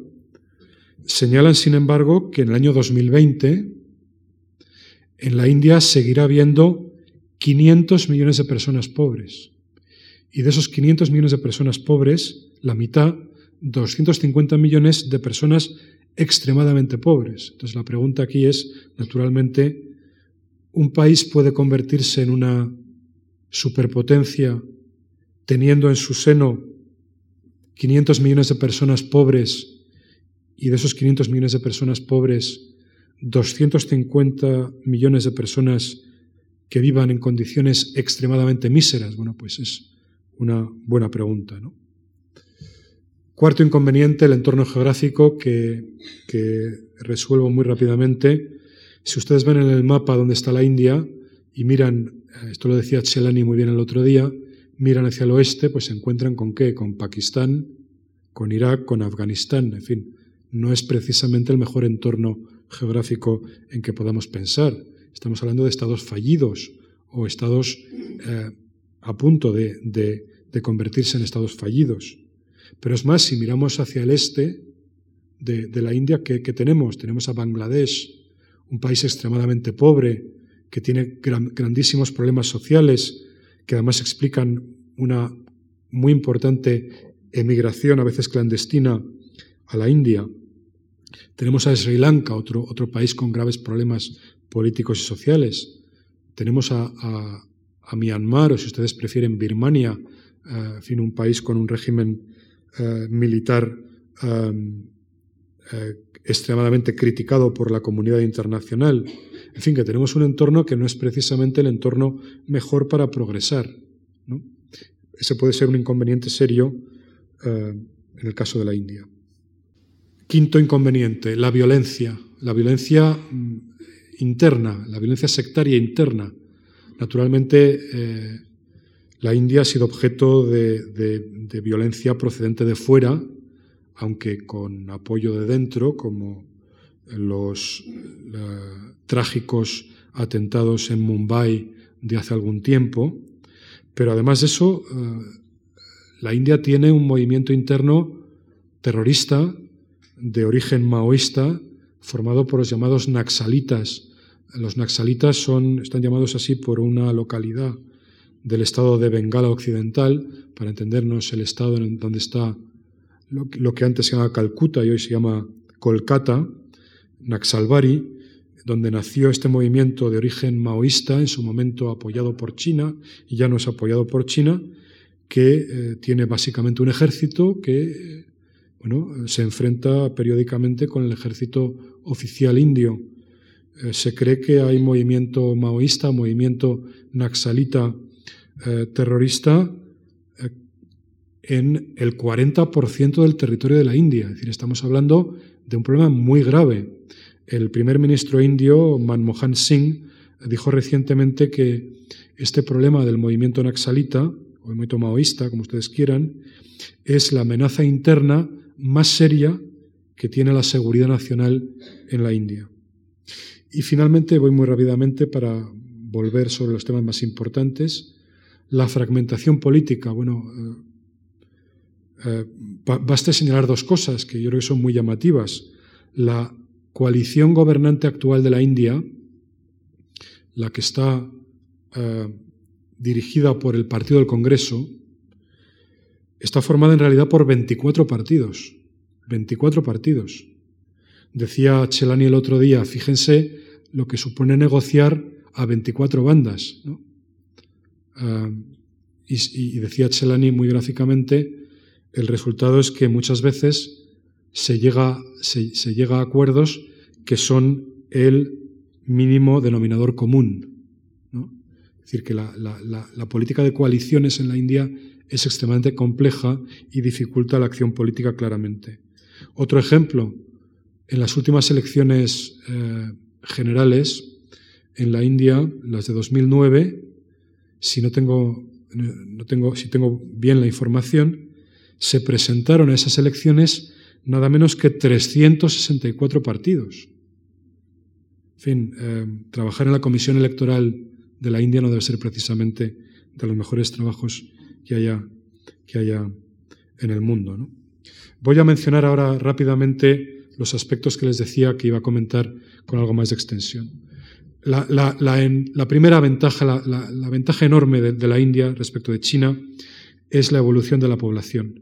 Señalan, sin embargo, que en el año 2020 en la India seguirá habiendo 500 millones de personas pobres. Y de esos 500 millones de personas pobres, la mitad, 250 millones de personas extremadamente pobres. Entonces la pregunta aquí es, naturalmente, ¿un país puede convertirse en una superpotencia teniendo en su seno 500 millones de personas pobres y de esos 500 millones de personas pobres 250 millones de personas que vivan en condiciones extremadamente míseras? Bueno, pues es una buena pregunta. ¿no? Cuarto inconveniente, el entorno geográfico que, resuelvo muy rápidamente. Si ustedes ven en el mapa dónde está la India y miran, esto lo decía Chelani muy bien el otro día, miran hacia el oeste, pues se encuentran con qué? Con Pakistán, con Irak, con Afganistán, en fin, no es precisamente el mejor entorno geográfico en que podamos pensar. Estamos hablando de estados fallidos o estados eh, a punto de, convertirse en estados fallidos. Pero es más, si miramos hacia el este de, la India, ¿qué, tenemos? Tenemos a Bangladesh, un país extremadamente pobre, que tiene grandísimos problemas sociales, que además explican una muy importante emigración, a veces clandestina, a la India. Tenemos a Sri Lanka, otro, otro país con graves problemas políticos y sociales. Tenemos a, Myanmar, o si ustedes prefieren, Birmania, eh, en fin, un país con un régimen eh, militar eh, extremadamente criticado por la comunidad internacional. En fin, que tenemos un entorno que no es precisamente el entorno mejor para progresar. Ese puede ser un inconveniente serio en el caso de la India. Quinto inconveniente, la violencia, la violencia mm, interna, la violencia sectaria interna. Naturalmente, eh, la India ha sido objeto de, violencia procedente de fuera, aunque con apoyo de dentro, como los trágicos atentados en Mumbai de hace algún tiempo. Pero además de eso, eh, la India tiene un movimiento interno terrorista de origen maoísta formado por los llamados naxalitas. Los naxalitas son, están llamados así por una localidad del estado de Bengala Occidental, para entendernos el estado en donde está lo, que antes se llama Calcuta y hoy se llama Kolkata, Naxalbari, donde nació este movimiento de origen maoísta, en su momento apoyado por China, y ya no es apoyado por China, que eh, tiene básicamente un ejército que bueno, se enfrenta periódicamente con el ejército oficial indio. Eh, se cree que hay movimiento maoísta, movimiento naxalita eh, terrorista eh, en el 40% del territorio de la India. Es decir, estamos hablando de un problema muy grave. El primer ministro indio, Manmohan Singh, dijo recientemente que este problema del movimiento naxalita, o movimiento maoísta, como ustedes quieran, es la amenaza interna más seria que tiene la seguridad nacional en la India. Y finalmente, voy muy rápidamente para volver sobre los temas más importantes. La fragmentación política. Bueno, eh, eh, basta señalar dos cosas que yo creo que son muy llamativas. La coalición gobernante actual de la India, la que está eh, dirigida por el Partido del Congreso, está formada en realidad por 24 partidos. 24 partidos. Decía Chelani el otro día, fíjense lo que supone negociar a 24 bandas. Y, decía Chelani muy gráficamente, el resultado es que muchas veces se llega, se, llega a acuerdos que son el mínimo denominador común. Es decir, que la, la política de coaliciones en la India es extremadamente compleja y dificulta la acción política claramente. Otro ejemplo, en las últimas elecciones eh, generales en la India, las de 2009, si no tengo, no tengo, si tengo bien la información, se presentaron a esas elecciones nada menos que 364 partidos. En fin, eh, trabajar en la Comisión Electoral de la India no debe ser precisamente de los mejores trabajos que haya, que haya en el mundo. Voy a mencionar ahora rápidamente los aspectos que les decía que iba a comentar con algo más de extensión. La, primera ventaja, la, ventaja enorme de, la India respecto de China es la evolución de la población.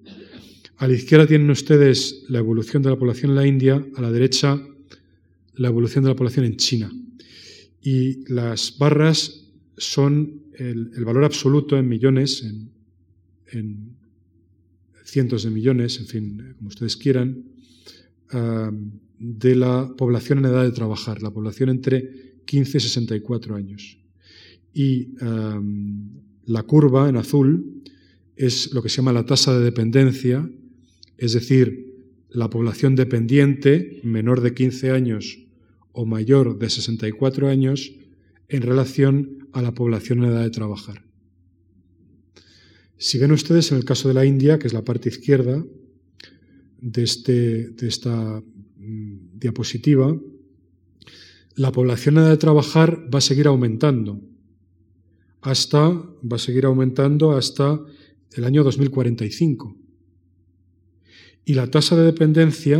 A la izquierda tienen ustedes la evolución de la población en la India, a la derecha la evolución de la población en China. Y las barras son el, valor absoluto en millones, en cientos de millones, en fin, como ustedes quieran, ah, de la población en edad de trabajar, la población entre 15 y 64 años. Y ah, la curva en azul es lo que se llama la tasa de dependencia, es decir, la población dependiente menor de 15 años o mayor de 64 años en relación a la población en edad de trabajar. Si ven ustedes en el caso de la India, que es la parte izquierda de, este, de esta mm, diapositiva, la población de trabajar va a seguir aumentando hasta va a seguir aumentando hasta el año 2045. Y la tasa de dependencia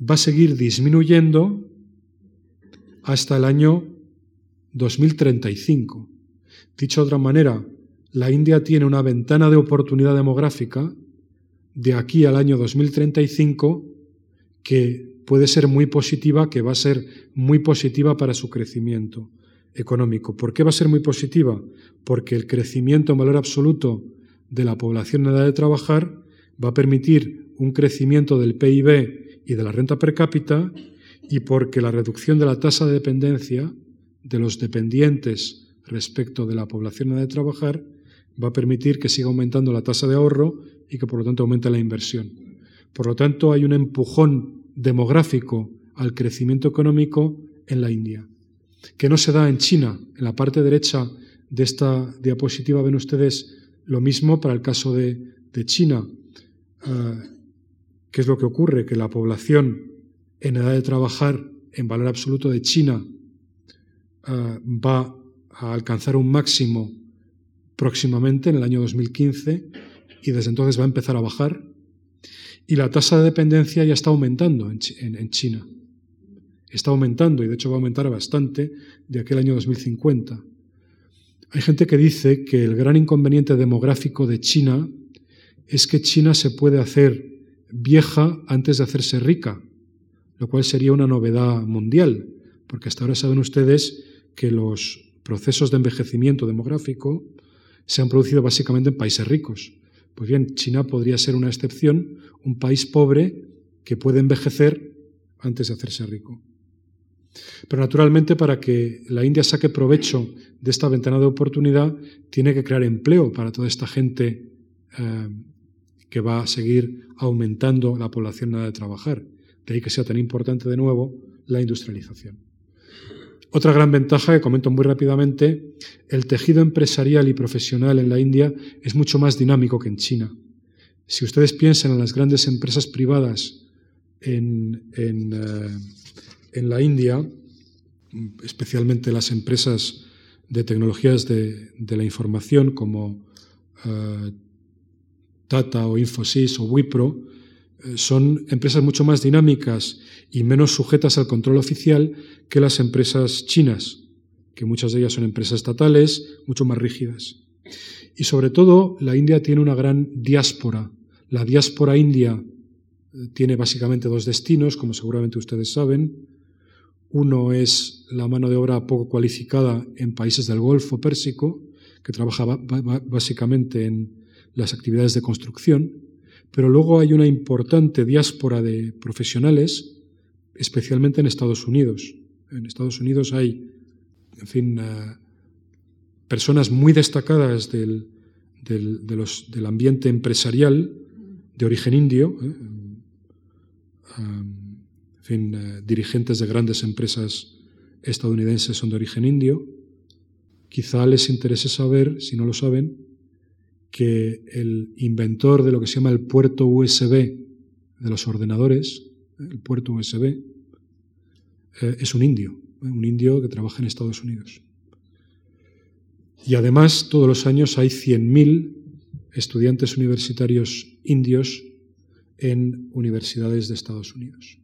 va a seguir disminuyendo hasta el año 2035. Dicho de otra manera, la India tiene una ventana de oportunidad demográfica de aquí al año 2035 que puede ser muy positiva, que va a ser muy positiva para su crecimiento económico. ¿Por qué va a ser muy positiva? Porque el crecimiento en valor absoluto de la población en edad de trabajar va a permitir un crecimiento del PIB y de la renta per cápita y porque la reducción de la tasa de dependencia de los dependientes respecto de la población en edad de trabajar va a permitir que siga aumentando la tasa de ahorro y que por lo tanto aumente la inversión. Por lo tanto, hay un empujón demográfico al crecimiento económico en la India, que no se da en China. En la parte derecha de esta diapositiva ven ustedes lo mismo para el caso de, China. Ah, ¿Qué es lo que ocurre? Que la población en edad de trabajar en valor absoluto de China ah, va a alcanzar un máximo próximamente, en el año 2015, y desde entonces va a empezar a bajar. Y la tasa de dependencia ya está aumentando en, China. Está aumentando y de hecho va a aumentar bastante de aquel año 2050. Hay gente que dice que el gran inconveniente demográfico de China es que China se puede hacer vieja antes de hacerse rica, lo cual sería una novedad mundial, porque hasta ahora saben ustedes que los procesos de envejecimiento demográfico se han producido básicamente en países ricos. Pues bien, China podría ser una excepción, un país pobre que puede envejecer antes de hacerse rico. Pero naturalmente para que la India saque provecho de esta ventana de oportunidad, tiene que crear empleo para toda esta gente eh, que va a seguir aumentando la población nada de trabajar. De ahí que sea tan importante de nuevo la industrialización. Otra gran ventaja que comento muy rápidamente, el tejido empresarial y profesional en la India es mucho más dinámico que en China. Si ustedes piensan en las grandes empresas privadas en, en, eh, la India, especialmente las empresas de tecnologías de, la información como eh, Tata o Infosys o Wipro, son empresas mucho más dinámicas y menos sujetas al control oficial que las empresas chinas, que muchas de ellas son empresas estatales, mucho más rígidas. Y sobre todo, la India tiene una gran diáspora. La diáspora india eh, tiene básicamente dos destinos, como seguramente ustedes saben. Uno es la mano de obra poco cualificada en países del Golfo Pérsico, que trabaja básicamente en las actividades de construcción, pero luego hay una importante diáspora de profesionales, especialmente en Estados Unidos. En Estados Unidos hay, en fin, eh, personas muy destacadas del, ambiente empresarial de origen indio, eh, en fin, eh, dirigentes de grandes empresas estadounidenses son de origen indio. Quizá les interese saber, si no lo saben, que el inventor de lo que se llama el puerto USB de los ordenadores, el puerto USB, eh, es un indio, ¿eh? un indio que trabaja en Estados Unidos. Y además, todos los años hay 100.000 estudiantes universitarios indios en universidades de Estados Unidos.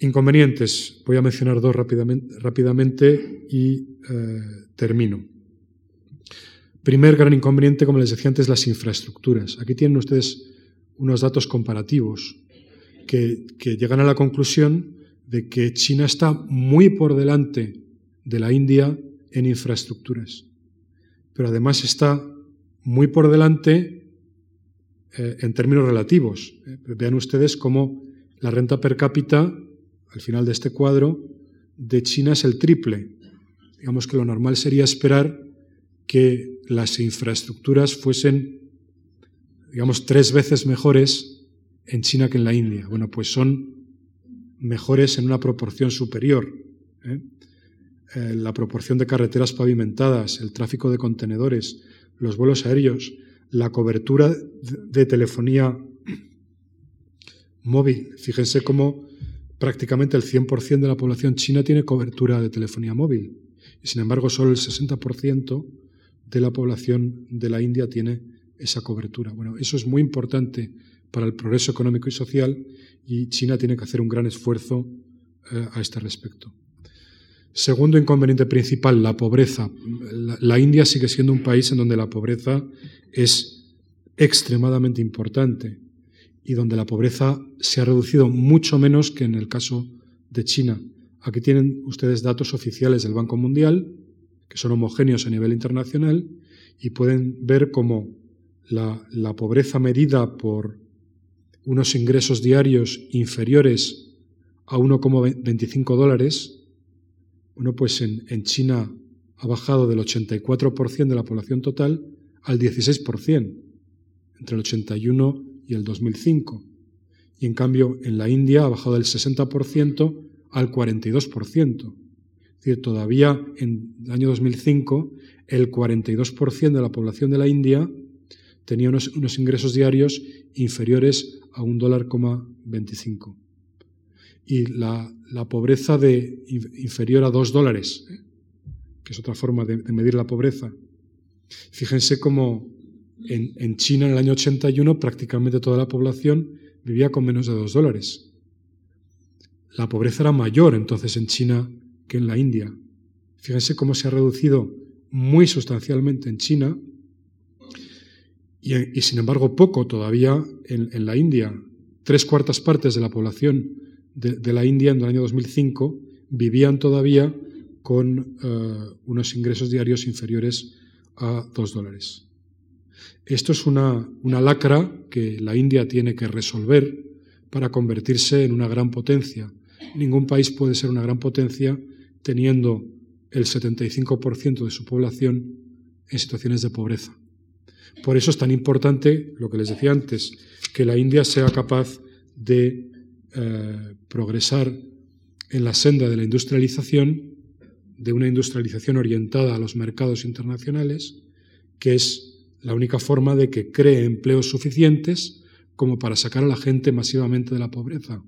Inconvenientes, voy a mencionar dos rápidamente, y eh, termino. Primer gran inconveniente, como les decía antes, las infraestructuras. Aquí tienen ustedes unos datos comparativos que, llegan a la conclusión de que China está muy por delante de la India en infraestructuras, pero además está muy por delante eh, en términos relativos. Eh, vean ustedes cómo la renta per cápita, al final de este cuadro, de China es el triple. Digamos que lo normal sería esperar que las infraestructuras fuesen, digamos, tres veces mejores en China que en la India. Bueno, pues son mejores en una proporción superior. ¿eh? Eh, la proporción de carreteras pavimentadas, el tráfico de contenedores, los vuelos aéreos, la cobertura de telefonía móvil. Fíjense cómo prácticamente el 100% de la población china tiene cobertura de telefonía móvil. Y sin embargo, solo el 60% de la población de la India tiene esa cobertura. Bueno, eso es muy importante para el progreso económico y social y China tiene que hacer un gran esfuerzo eh, a este respecto. Segundo inconveniente principal, la pobreza. La, India sigue siendo un país en donde la pobreza es extremadamente importante y donde la pobreza se ha reducido mucho menos que en el caso de China. Aquí tienen ustedes datos oficiales del Banco Mundial que son homogéneos a nivel internacional y pueden ver cómo la, pobreza medida por unos ingresos diarios inferiores a 1,25 dólares, bueno, pues en, en, China ha bajado del 84% de la población total al 16%, entre el 81 y el 2005. Y en cambio en la India ha bajado del 60% al 42%. Es decir, todavía en el año 2005 el 42% de la población de la India tenía unos, ingresos diarios inferiores a un dólar Y la, pobreza de inferior a dos dólares, ¿eh? que es otra forma de, medir la pobreza. Fíjense cómo en, en, China en el año 81 prácticamente toda la población vivía con menos de dos dólares. La pobreza era mayor entonces en China que en la India. Fíjense cómo se ha reducido muy sustancialmente en China y, sin embargo poco todavía en, la India. Tres cuartas partes de la población de, la India en el año 2005 vivían todavía con eh, unos ingresos diarios inferiores a dos dólares. Esto es una, una lacra que la India tiene que resolver para convertirse en una gran potencia. Ningún país puede ser una gran potencia teniendo el 75% de su población en situaciones de pobreza. Por eso es tan importante, lo que les decía antes, que la India sea capaz de eh, progresar en la senda de la industrialización, de una industrialización orientada a los mercados internacionales, que es la única forma de que cree empleos suficientes como para sacar a la gente masivamente de la pobreza.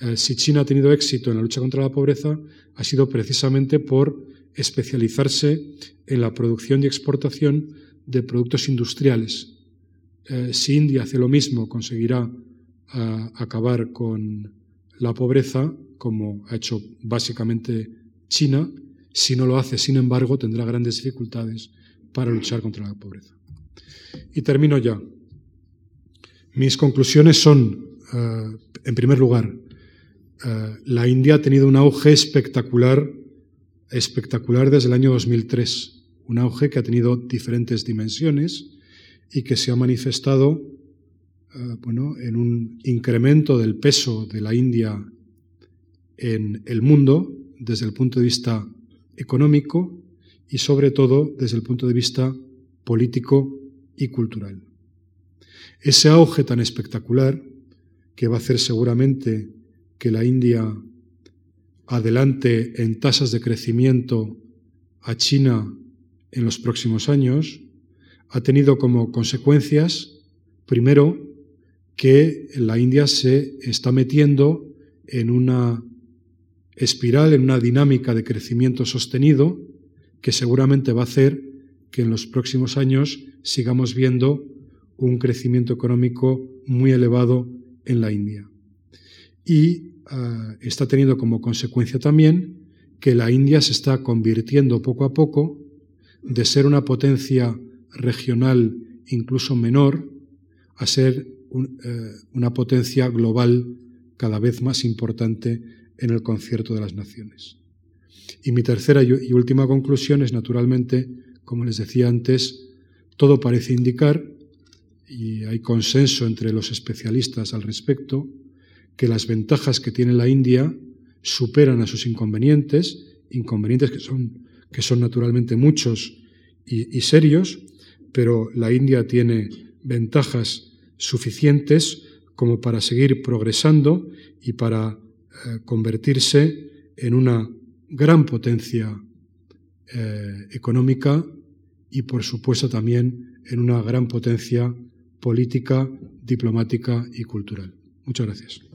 Eh, si China ha tenido éxito en la lucha contra la pobreza, ha sido precisamente por especializarse en la producción y exportación de productos industriales. Eh, si India hace lo mismo, conseguirá eh, acabar con la pobreza, como ha hecho básicamente China. Si no lo hace, sin embargo, tendrá grandes dificultades para luchar contra la pobreza. Y termino ya. Mis conclusiones son, en primer lugar, la India ha tenido un auge espectacular, espectacular desde el año 2003, un auge que ha tenido diferentes dimensiones y que se ha manifestado eh, bueno, en un incremento del peso de la India en el mundo desde el punto de vista económico y sobre todo desde el punto de vista político y cultural. Ese auge tan espectacular que va a hacer seguramente que la India adelante en tasas de crecimiento a China en los próximos años, ha tenido como consecuencias, primero, que la India se está metiendo en una espiral, en una dinámica de crecimiento sostenido, que seguramente va a hacer que en los próximos años sigamos viendo un crecimiento económico muy elevado en la India. Y ah, está teniendo como consecuencia también que la India se está convirtiendo poco a poco de ser una potencia regional incluso menor a ser eh, una potencia global cada vez más importante en el concierto de las naciones. Y mi tercera y última conclusión es, naturalmente, como les decía antes, todo parece indicar, y hay consenso entre los especialistas al respecto, que las ventajas que tiene la India superan a sus inconvenientes, inconvenientes que son, que son naturalmente muchos y, serios, pero la India tiene ventajas suficientes como para seguir progresando y para eh, convertirse en una gran potencia eh, económica y, por supuesto, también en una gran potencia política, diplomática y cultural. Muchas gracias.